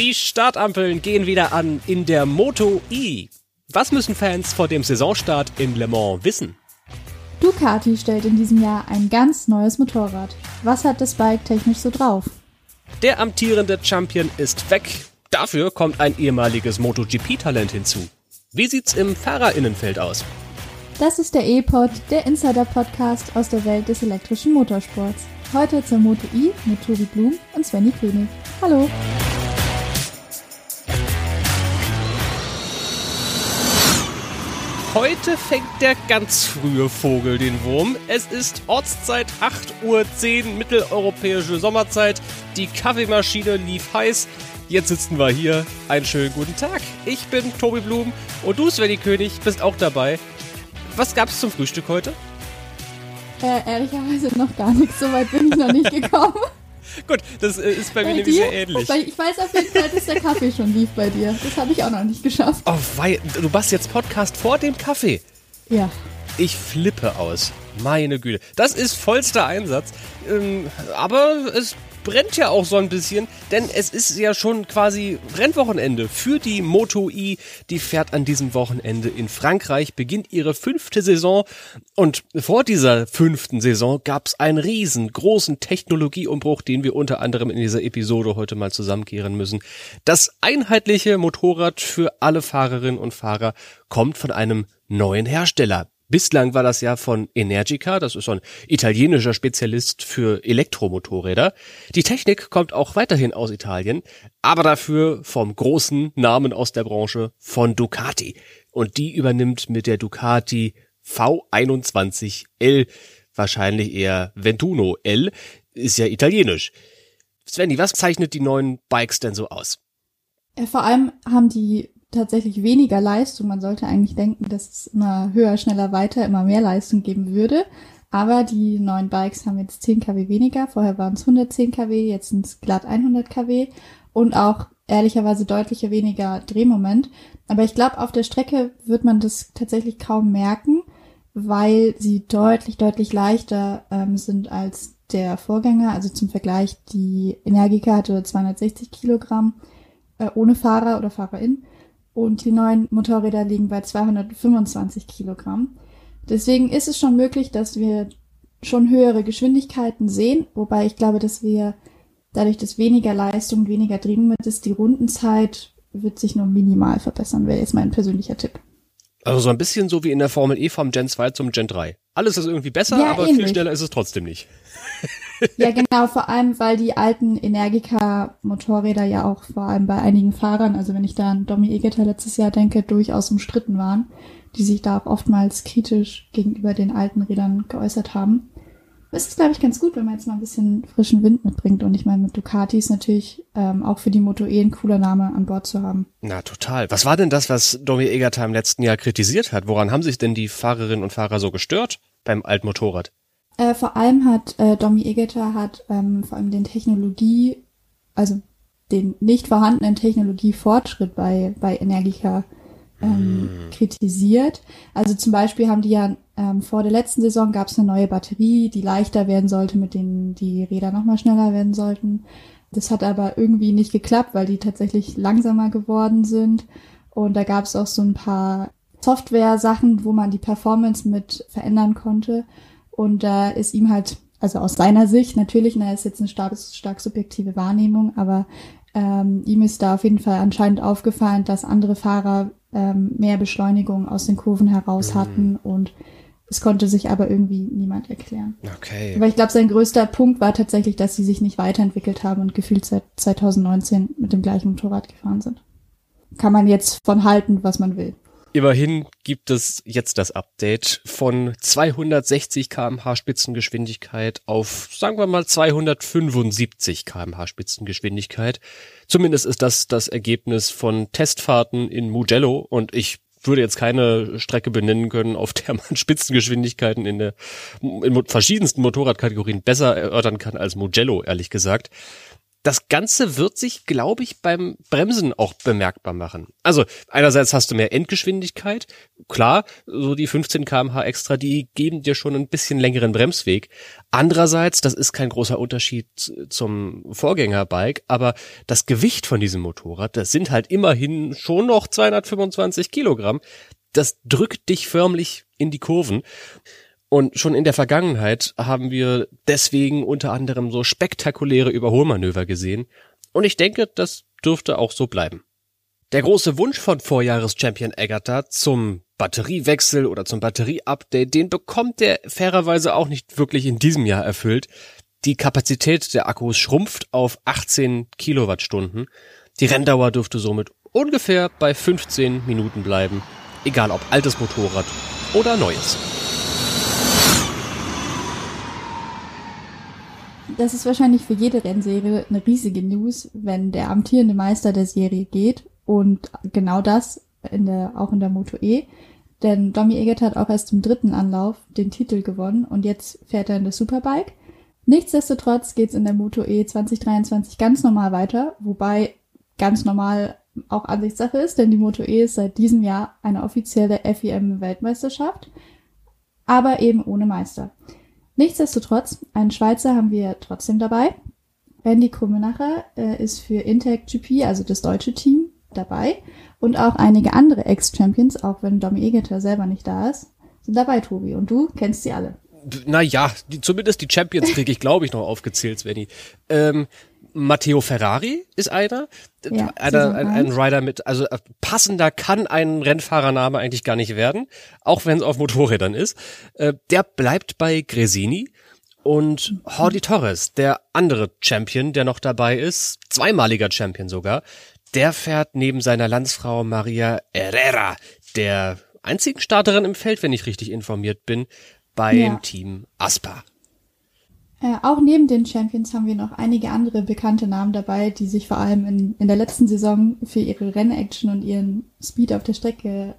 Die Startampeln gehen wieder an in der Moto E. Was müssen Fans vor dem Saisonstart in Le Mans wissen? Ducati stellt in diesem Jahr ein ganz neues Motorrad. Was hat das Bike technisch so drauf? Der amtierende Champion ist weg. Dafür kommt ein ehemaliges MotoGP-Talent hinzu. Wie sieht's im Fahrerinnenfeld aus? Das ist der E-Pod, der Insider-Podcast aus der Welt des elektrischen Motorsports. Heute zur Moto I mit Tobi Blum und Svenny König. Hallo! Heute fängt der ganz frühe Vogel den Wurm. Es ist Ortszeit 8.10 Uhr, mitteleuropäische Sommerzeit. Die Kaffeemaschine lief heiß. Jetzt sitzen wir hier. Einen schönen guten Tag. Ich bin Tobi Blum und du, Svenny König, bist auch dabei. Was gab's zum Frühstück heute? Äh, ehrlicherweise noch gar nichts. So weit bin ich noch nicht gekommen. Gut, das äh, ist bei, bei mir nämlich sehr ähnlich. Ich weiß auf jeden Fall, dass der Kaffee schon lief bei dir. Das habe ich auch noch nicht geschafft. Oh, wei du machst jetzt Podcast vor dem Kaffee. Ja. Ich flippe aus. Meine Güte. Das ist vollster Einsatz. Ähm, aber es brennt ja auch so ein bisschen, denn es ist ja schon quasi Rennwochenende für die Moto E. Die fährt an diesem Wochenende in Frankreich, beginnt ihre fünfte Saison und vor dieser fünften Saison gab es einen riesengroßen Technologieumbruch, den wir unter anderem in dieser Episode heute mal zusammenkehren müssen. Das einheitliche Motorrad für alle Fahrerinnen und Fahrer kommt von einem neuen Hersteller. Bislang war das ja von Energica, das ist so ein italienischer Spezialist für Elektromotorräder. Die Technik kommt auch weiterhin aus Italien, aber dafür vom großen Namen aus der Branche von Ducati. Und die übernimmt mit der Ducati V21L, wahrscheinlich eher Ventuno L, ist ja italienisch. Svenny, was zeichnet die neuen Bikes denn so aus? Vor allem haben die tatsächlich weniger Leistung. Man sollte eigentlich denken, dass es immer höher, schneller, weiter, immer mehr Leistung geben würde. Aber die neuen Bikes haben jetzt 10 kW weniger. Vorher waren es 110 kW, jetzt sind es glatt 100 kW und auch ehrlicherweise deutlicher weniger Drehmoment. Aber ich glaube, auf der Strecke wird man das tatsächlich kaum merken, weil sie deutlich, deutlich leichter ähm, sind als der Vorgänger. Also zum Vergleich, die Energica hatte 260 Kilogramm äh, ohne Fahrer oder Fahrerin und die neuen Motorräder liegen bei 225 Kilogramm. Deswegen ist es schon möglich, dass wir schon höhere Geschwindigkeiten sehen, wobei ich glaube, dass wir dadurch, dass weniger Leistung, weniger Drehmoment ist, die Rundenzeit wird sich nur minimal verbessern, wäre jetzt mein persönlicher Tipp. Also so ein bisschen so wie in der Formel E vom Gen 2 zum Gen 3. Alles ist irgendwie besser, ja, aber ähnlich. viel schneller ist es trotzdem nicht. Ja, genau, vor allem, weil die alten Energica-Motorräder ja auch vor allem bei einigen Fahrern, also wenn ich da an Domi Egeter letztes Jahr denke, durchaus umstritten waren, die sich da auch oftmals kritisch gegenüber den alten Rädern geäußert haben. Es ist, glaube ich, ganz gut, wenn man jetzt mal ein bisschen frischen Wind mitbringt. Und ich meine, mit Ducati ist natürlich ähm, auch für die Moto E ein cooler Name an Bord zu haben. Na, total. Was war denn das, was Domi Egerter im letzten Jahr kritisiert hat? Woran haben sich denn die Fahrerinnen und Fahrer so gestört beim alten Motorrad? Äh, vor allem hat äh, Domi Egeter hat ähm, vor allem den Technologie, also den nicht vorhandenen Technologiefortschritt bei, bei Energica ähm, mm. kritisiert. Also zum Beispiel haben die ja ähm, vor der letzten Saison gab es eine neue Batterie, die leichter werden sollte, mit denen die Räder nochmal schneller werden sollten. Das hat aber irgendwie nicht geklappt, weil die tatsächlich langsamer geworden sind. Und da gab es auch so ein paar Software-Sachen, wo man die Performance mit verändern konnte. Und da ist ihm halt, also aus seiner Sicht natürlich, na, ist jetzt eine stark, stark subjektive Wahrnehmung, aber ähm, ihm ist da auf jeden Fall anscheinend aufgefallen, dass andere Fahrer ähm, mehr Beschleunigung aus den Kurven heraus mhm. hatten und es konnte sich aber irgendwie niemand erklären. Okay. Aber ich glaube, sein größter Punkt war tatsächlich, dass sie sich nicht weiterentwickelt haben und gefühlt seit 2019 mit dem gleichen Motorrad gefahren sind. Kann man jetzt von halten, was man will. Immerhin gibt es jetzt das Update von 260 kmh Spitzengeschwindigkeit auf, sagen wir mal, 275 kmh Spitzengeschwindigkeit. Zumindest ist das das Ergebnis von Testfahrten in Mugello und ich würde jetzt keine Strecke benennen können, auf der man Spitzengeschwindigkeiten in der in verschiedensten Motorradkategorien besser erörtern kann als Mugello, ehrlich gesagt. Das Ganze wird sich, glaube ich, beim Bremsen auch bemerkbar machen. Also einerseits hast du mehr Endgeschwindigkeit, klar, so die 15 kmh extra, die geben dir schon ein bisschen längeren Bremsweg. Andererseits, das ist kein großer Unterschied zum Vorgängerbike, aber das Gewicht von diesem Motorrad, das sind halt immerhin schon noch 225 Kilogramm. Das drückt dich förmlich in die Kurven. Und schon in der Vergangenheit haben wir deswegen unter anderem so spektakuläre Überholmanöver gesehen. Und ich denke, das dürfte auch so bleiben. Der große Wunsch von Vorjahres-Champion Agatha zum Batteriewechsel oder zum Batterieupdate, den bekommt er fairerweise auch nicht wirklich in diesem Jahr erfüllt. Die Kapazität der Akkus schrumpft auf 18 Kilowattstunden. Die Renndauer dürfte somit ungefähr bei 15 Minuten bleiben, egal ob altes Motorrad oder neues. Das ist wahrscheinlich für jede Rennserie eine riesige News, wenn der amtierende Meister der Serie geht und genau das in der, auch in der Moto E. Denn Domi Eggert hat auch erst im dritten Anlauf den Titel gewonnen und jetzt fährt er in der Superbike. Nichtsdestotrotz geht's in der Moto E 2023 ganz normal weiter, wobei ganz normal auch Ansichtssache ist, denn die Moto E ist seit diesem Jahr eine offizielle FIM-Weltmeisterschaft, aber eben ohne Meister. Nichtsdestotrotz, einen Schweizer haben wir trotzdem dabei. Randy Krummenacher äh, ist für Intec GP, also das deutsche Team, dabei. Und auch einige andere Ex-Champions, auch wenn Domi Egeter selber nicht da ist, sind dabei, Tobi. Und du kennst sie alle. Naja, zumindest die Champions kriege ich, glaube ich, noch aufgezählt, Svenny. Ähm, Matteo Ferrari ist einer, ja, einer ein, ein Rider mit, also äh, passender kann ein Rennfahrername eigentlich gar nicht werden, auch wenn es auf Motorrädern ist. Äh, der bleibt bei Gresini und Jordi Torres, der andere Champion, der noch dabei ist, zweimaliger Champion sogar, der fährt neben seiner Landsfrau Maria Herrera, der einzigen Starterin im Feld, wenn ich richtig informiert bin, beim ja. Team Aspa. Äh, auch neben den Champions haben wir noch einige andere bekannte Namen dabei, die sich vor allem in, in der letzten Saison für ihre Rennaction und ihren Speed auf der Strecke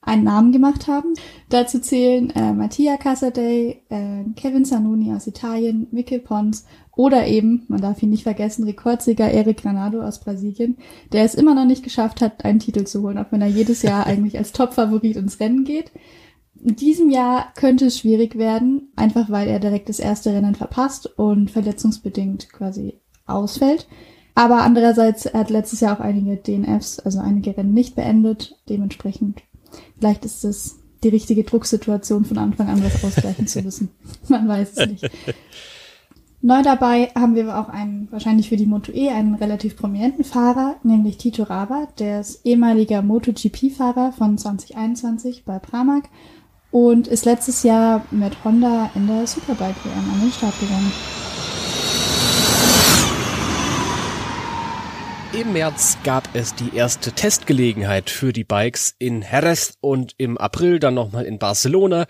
einen Namen gemacht haben. Dazu zählen äh, Mattia Casadei, äh, Kevin Zanoni aus Italien, Mikel Pons oder eben, man darf ihn nicht vergessen, Rekordsieger Eric Granado aus Brasilien, der es immer noch nicht geschafft hat, einen Titel zu holen, auch wenn er jedes Jahr eigentlich als Topfavorit ins Rennen geht. In diesem Jahr könnte es schwierig werden, einfach weil er direkt das erste Rennen verpasst und verletzungsbedingt quasi ausfällt. Aber andererseits, er hat letztes Jahr auch einige DNFs, also einige Rennen nicht beendet. Dementsprechend, vielleicht ist es die richtige Drucksituation von Anfang an was ausgleichen zu müssen. Man weiß es nicht. Neu dabei haben wir auch einen, wahrscheinlich für die Moto E, einen relativ prominenten Fahrer, nämlich Tito Raba, der ist ehemaliger MotoGP-Fahrer von 2021 bei Pramac und ist letztes Jahr mit Honda in der Superbike WM an den Start gegangen. Im März gab es die erste Testgelegenheit für die Bikes in Jerez und im April dann nochmal in Barcelona.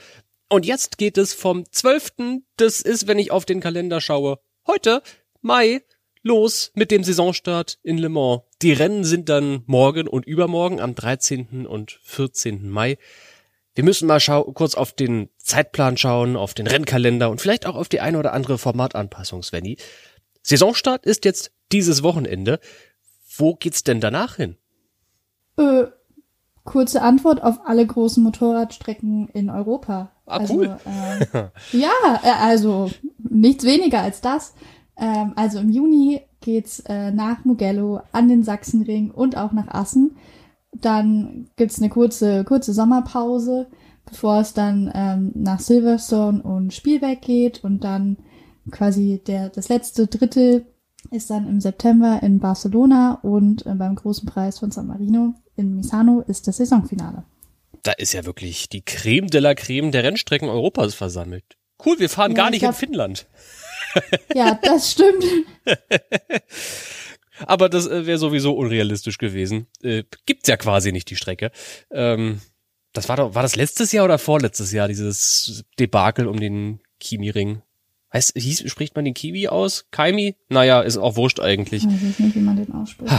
Und jetzt geht es vom 12., das ist, wenn ich auf den Kalender schaue, heute, Mai, los mit dem Saisonstart in Le Mans. Die Rennen sind dann morgen und übermorgen am 13. und 14. Mai. Wir müssen mal schau kurz auf den Zeitplan schauen, auf den Rennkalender und vielleicht auch auf die eine oder andere Formatanpassung, Svenny. Saisonstart ist jetzt dieses Wochenende. Wo geht's denn danach hin? Äh, kurze Antwort auf alle großen Motorradstrecken in Europa. Ah, also, cool. Äh, ja, äh, also nichts weniger als das. Ähm, also im Juni geht's äh, nach Mugello an den Sachsenring und auch nach Assen. Dann gibt's eine kurze, kurze Sommerpause, bevor es dann ähm, nach Silverstone und Spielberg geht und dann quasi der, das letzte Drittel ist dann im September in Barcelona und äh, beim großen Preis von San Marino in Misano ist das Saisonfinale. Da ist ja wirklich die Creme de la Creme der Rennstrecken Europas versammelt. Cool, wir fahren ja, gar nicht glaub, in Finnland. Ja, das stimmt. Aber das äh, wäre sowieso unrealistisch gewesen. Äh, gibt's ja quasi nicht die Strecke. Ähm, das war doch, war das letztes Jahr oder vorletztes Jahr, dieses Debakel um den Kimi-Ring? Heißt, hieß, spricht man den Kiwi aus? Kaimi? Naja, ist auch wurscht eigentlich. Ich weiß nicht, wie man den ausspricht.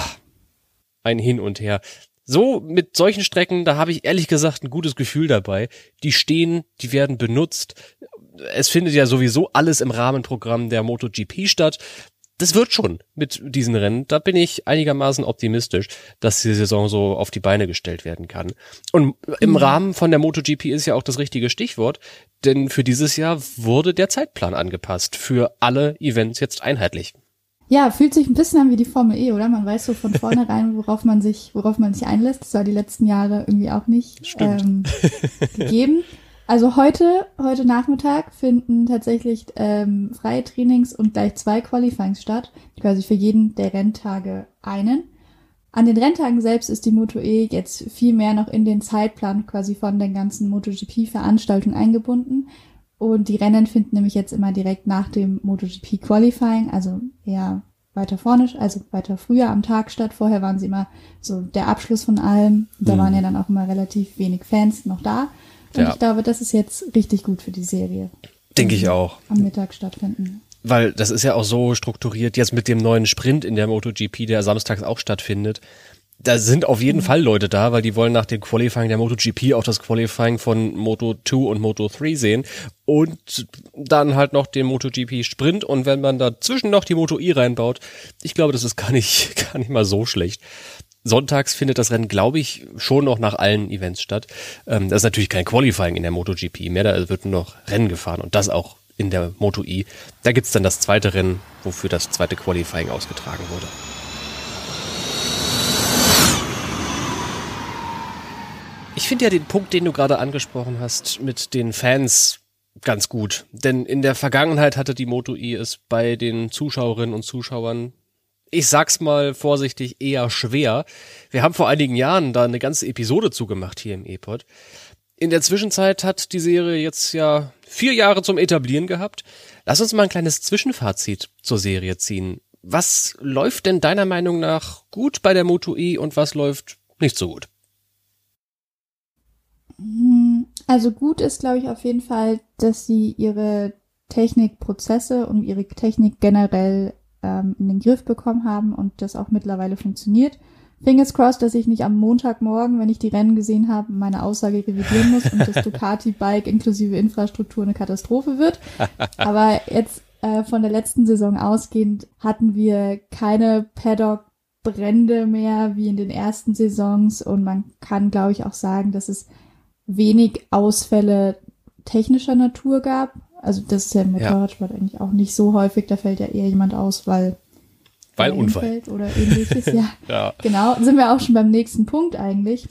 Ein Hin und Her. So, mit solchen Strecken, da habe ich ehrlich gesagt ein gutes Gefühl dabei. Die stehen, die werden benutzt. Es findet ja sowieso alles im Rahmenprogramm der MotoGP statt das wird schon mit diesen Rennen. Da bin ich einigermaßen optimistisch, dass die Saison so auf die Beine gestellt werden kann. Und im mhm. Rahmen von der MotoGP ist ja auch das richtige Stichwort, denn für dieses Jahr wurde der Zeitplan angepasst. Für alle Events jetzt einheitlich. Ja, fühlt sich ein bisschen an wie die Formel E, oder? Man weiß so von vornherein, worauf man sich, worauf man sich einlässt. Das war die letzten Jahre irgendwie auch nicht ähm, gegeben. Also heute, heute Nachmittag finden tatsächlich ähm, freie Trainings und gleich zwei Qualifyings statt, quasi für jeden der Renntage einen. An den Renntagen selbst ist die Moto E jetzt viel mehr noch in den Zeitplan quasi von den ganzen MotoGP-Veranstaltungen eingebunden. Und die Rennen finden nämlich jetzt immer direkt nach dem MotoGP Qualifying, also eher weiter vorne, also weiter früher am Tag statt. Vorher waren sie immer so der Abschluss von allem. Da mhm. waren ja dann auch immer relativ wenig Fans noch da. Und ja. ich glaube, das ist jetzt richtig gut für die Serie. Denke ich auch. Am Mittag stattfinden. Weil das ist ja auch so strukturiert, jetzt mit dem neuen Sprint in der MotoGP, der samstags auch stattfindet. Da sind auf jeden mhm. Fall Leute da, weil die wollen nach dem Qualifying der MotoGP auch das Qualifying von Moto 2 und Moto 3 sehen und dann halt noch den MotoGP Sprint und wenn man dazwischen noch die Moto E reinbaut, ich glaube, das ist gar nicht, gar nicht mal so schlecht. Sonntags findet das Rennen, glaube ich, schon noch nach allen Events statt. Ähm, das ist natürlich kein Qualifying in der MotoGP mehr, da wird nur noch Rennen gefahren und das auch in der Moto E. Da gibt's dann das zweite Rennen, wofür das zweite Qualifying ausgetragen wurde. Ich finde ja den Punkt, den du gerade angesprochen hast, mit den Fans ganz gut. Denn in der Vergangenheit hatte die Moto E es bei den Zuschauerinnen und Zuschauern ich sag's mal vorsichtig, eher schwer. Wir haben vor einigen Jahren da eine ganze Episode zugemacht hier im E-Pod. In der Zwischenzeit hat die Serie jetzt ja vier Jahre zum Etablieren gehabt. Lass uns mal ein kleines Zwischenfazit zur Serie ziehen. Was läuft denn deiner Meinung nach gut bei der Moto E und was läuft nicht so gut? Also gut ist, glaube ich, auf jeden Fall, dass sie ihre Technikprozesse und ihre Technik generell ähm, in den Griff bekommen haben und das auch mittlerweile funktioniert. Fingers crossed, dass ich nicht am Montagmorgen, wenn ich die Rennen gesehen habe, meine Aussage revidieren muss und das Ducati-Bike inklusive Infrastruktur eine Katastrophe wird. Aber jetzt äh, von der letzten Saison ausgehend hatten wir keine Paddock-Brände mehr wie in den ersten Saisons und man kann, glaube ich, auch sagen, dass es wenig Ausfälle technischer Natur gab. Also das ist ja im Motorradsport ja. eigentlich auch nicht so häufig, da fällt ja eher jemand aus, weil weil Unfall oder ähnliches. Ja. ja, genau. Sind wir auch schon beim nächsten Punkt eigentlich,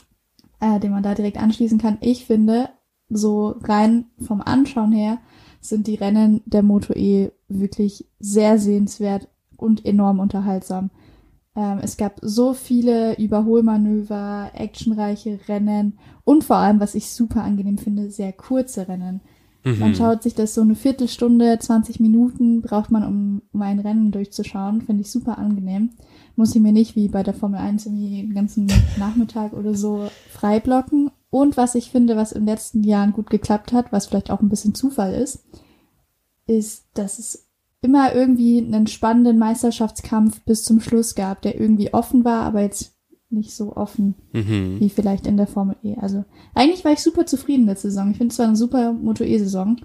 äh, den man da direkt anschließen kann. Ich finde, so rein vom Anschauen her sind die Rennen der Moto E wirklich sehr sehenswert und enorm unterhaltsam. Ähm, es gab so viele Überholmanöver, actionreiche Rennen und vor allem, was ich super angenehm finde, sehr kurze Rennen. Mhm. Man schaut sich das so eine Viertelstunde, 20 Minuten braucht man, um, um ein Rennen durchzuschauen. Finde ich super angenehm. Muss ich mir nicht wie bei der Formel 1 irgendwie den ganzen Nachmittag oder so freiblocken. Und was ich finde, was in den letzten Jahren gut geklappt hat, was vielleicht auch ein bisschen Zufall ist, ist, dass es immer irgendwie einen spannenden Meisterschaftskampf bis zum Schluss gab, der irgendwie offen war, aber jetzt nicht so offen mhm. wie vielleicht in der Formel E. Also eigentlich war ich super zufrieden letzte Saison. Ich finde es war eine super Moto E-Saison.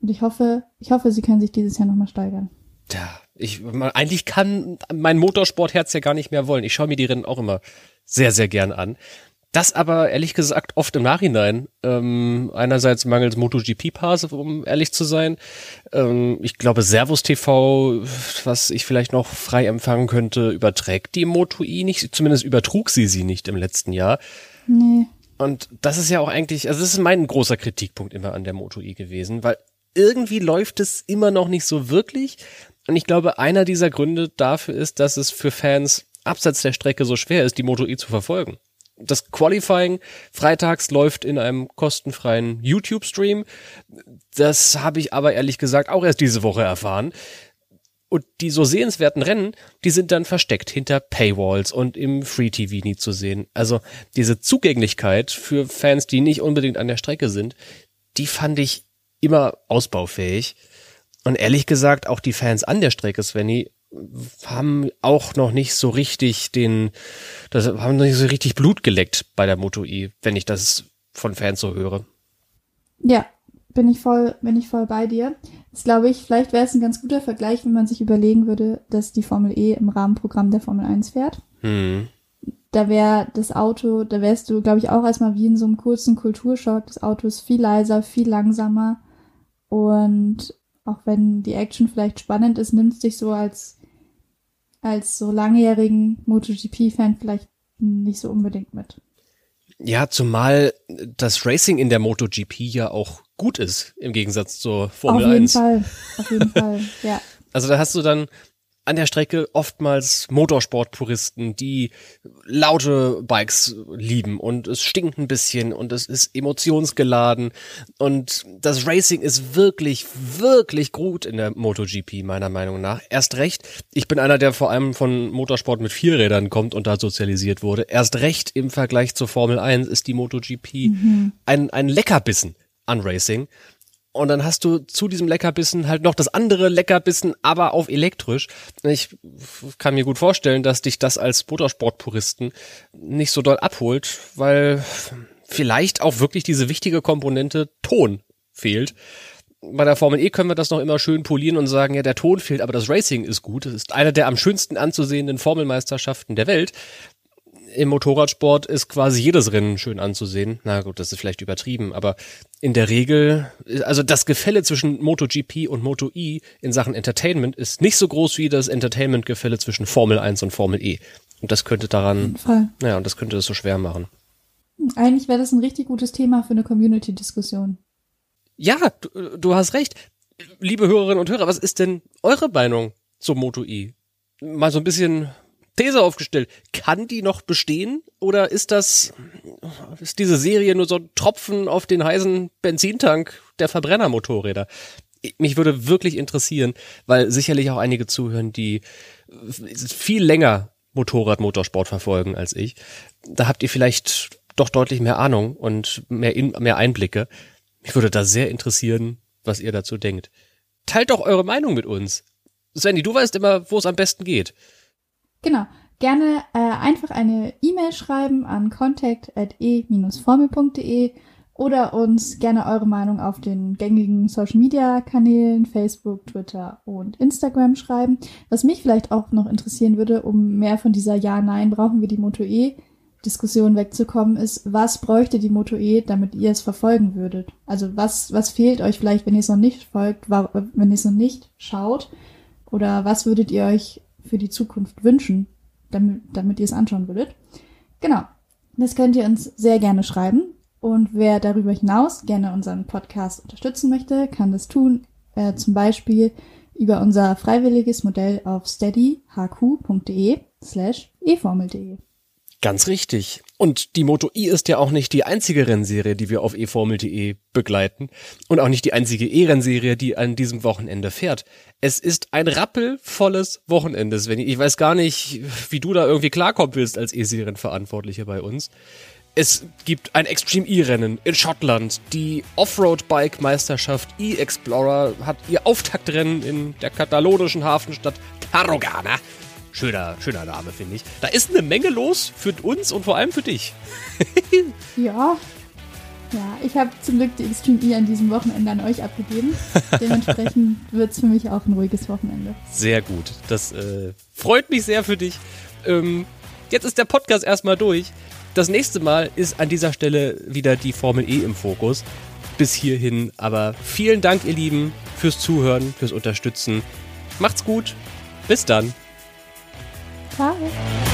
Und ich hoffe, ich hoffe, sie können sich dieses Jahr nochmal steigern. Ja, ich, eigentlich kann mein Motorsportherz ja gar nicht mehr wollen. Ich schaue mir die Rennen auch immer sehr, sehr gern an. Das aber ehrlich gesagt oft im Nachhinein. Ähm, einerseits mangels MotoGP-Pass, um ehrlich zu sein. Ähm, ich glaube, Servus TV, was ich vielleicht noch frei empfangen könnte, überträgt die Moto E nicht. Zumindest übertrug sie sie nicht im letzten Jahr. Nee. Und das ist ja auch eigentlich, also das ist mein großer Kritikpunkt immer an der Moto E gewesen, weil irgendwie läuft es immer noch nicht so wirklich. Und ich glaube, einer dieser Gründe dafür ist, dass es für Fans abseits der Strecke so schwer ist, die Moto E zu verfolgen das Qualifying freitags läuft in einem kostenfreien YouTube-Stream. Das habe ich aber ehrlich gesagt auch erst diese Woche erfahren. Und die so sehenswerten Rennen, die sind dann versteckt hinter Paywalls und im Free TV nie zu sehen. Also diese Zugänglichkeit für Fans, die nicht unbedingt an der Strecke sind, die fand ich immer ausbaufähig. Und ehrlich gesagt, auch die Fans an der Strecke, Svenny, haben auch noch nicht so richtig den, das haben noch nicht so richtig Blut geleckt bei der Moto E, wenn ich das von Fans so höre. Ja, bin ich voll, bin ich voll bei dir. Das glaube ich, vielleicht wäre es ein ganz guter Vergleich, wenn man sich überlegen würde, dass die Formel E im Rahmenprogramm der Formel 1 fährt. Hm. Da wäre das Auto, da wärst du, glaube ich, auch erstmal wie in so einem kurzen Kulturschock. Das Auto ist viel leiser, viel langsamer. Und auch wenn die Action vielleicht spannend ist, nimmt es dich so als, als so langjährigen MotoGP-Fan vielleicht nicht so unbedingt mit. Ja, zumal das Racing in der MotoGP ja auch gut ist, im Gegensatz zur Formel 1. Auf jeden 1. Fall, auf jeden Fall, ja. Also da hast du dann an der Strecke oftmals Motorsportpuristen, die laute Bikes lieben und es stinkt ein bisschen und es ist emotionsgeladen und das Racing ist wirklich, wirklich gut in der MotoGP meiner Meinung nach. Erst recht, ich bin einer, der vor allem von Motorsport mit Vierrädern kommt und da sozialisiert wurde. Erst recht im Vergleich zur Formel 1 ist die MotoGP mhm. ein, ein Leckerbissen an Racing. Und dann hast du zu diesem Leckerbissen halt noch das andere Leckerbissen, aber auf elektrisch. Ich kann mir gut vorstellen, dass dich das als Motorsportpuristen nicht so doll abholt, weil vielleicht auch wirklich diese wichtige Komponente Ton fehlt. Bei der Formel E können wir das noch immer schön polieren und sagen, ja, der Ton fehlt, aber das Racing ist gut. Es ist eine der am schönsten anzusehenden Formelmeisterschaften der Welt im Motorradsport ist quasi jedes Rennen schön anzusehen. Na gut, das ist vielleicht übertrieben, aber in der Regel, also das Gefälle zwischen MotoGP und Moto E in Sachen Entertainment ist nicht so groß wie das Entertainment-Gefälle zwischen Formel 1 und Formel E. Und das könnte daran, naja, und das könnte das so schwer machen. Eigentlich wäre das ein richtig gutes Thema für eine Community-Diskussion. Ja, du, du hast recht. Liebe Hörerinnen und Hörer, was ist denn eure Meinung zum Moto E? Mal so ein bisschen These aufgestellt. Kann die noch bestehen? Oder ist das, ist diese Serie nur so ein Tropfen auf den heißen Benzintank der Verbrennermotorräder? Mich würde wirklich interessieren, weil sicherlich auch einige zuhören, die viel länger Motorrad, Motorsport verfolgen als ich. Da habt ihr vielleicht doch deutlich mehr Ahnung und mehr, in, mehr Einblicke. Mich würde da sehr interessieren, was ihr dazu denkt. Teilt doch eure Meinung mit uns. Sandy, du weißt immer, wo es am besten geht. Genau. Gerne äh, einfach eine E-Mail schreiben an contact.e-formel.de oder uns gerne eure Meinung auf den gängigen Social Media Kanälen Facebook, Twitter und Instagram schreiben. Was mich vielleicht auch noch interessieren würde, um mehr von dieser Ja, Nein, brauchen wir die Moto E Diskussion wegzukommen, ist, was bräuchte die Moto E, damit ihr es verfolgen würdet? Also was, was fehlt euch vielleicht, wenn ihr es noch nicht folgt, wenn ihr es noch nicht schaut? Oder was würdet ihr euch für die Zukunft wünschen, damit, damit ihr es anschauen würdet. Genau. Das könnt ihr uns sehr gerne schreiben. Und wer darüber hinaus gerne unseren Podcast unterstützen möchte, kann das tun, äh, zum Beispiel über unser freiwilliges Modell auf steadyhq.de slash eformel.de. Ganz richtig. Und die Moto I ist ja auch nicht die einzige Rennserie, die wir auf eformel.de begleiten und auch nicht die einzige E-Rennserie, die an diesem Wochenende fährt. Es ist ein rappelvolles Wochenende. Ich weiß gar nicht, wie du da irgendwie klarkommen willst als E-Serienverantwortliche bei uns. Es gibt ein Extreme E-Rennen in Schottland. Die Offroad-Bike-Meisterschaft E-Explorer hat ihr Auftaktrennen in der katalonischen Hafenstadt Tarragona schöner, schöner Name, finde ich. Da ist eine Menge los für uns und vor allem für dich. ja. Ja, ich habe zum Glück die Extreme E an diesem Wochenende an euch abgegeben. Dementsprechend wird es für mich auch ein ruhiges Wochenende. Sehr gut. Das äh, freut mich sehr für dich. Ähm, jetzt ist der Podcast erstmal durch. Das nächste Mal ist an dieser Stelle wieder die Formel E im Fokus. Bis hierhin. Aber vielen Dank, ihr Lieben, fürs Zuhören, fürs Unterstützen. Macht's gut. Bis dann. Ciao.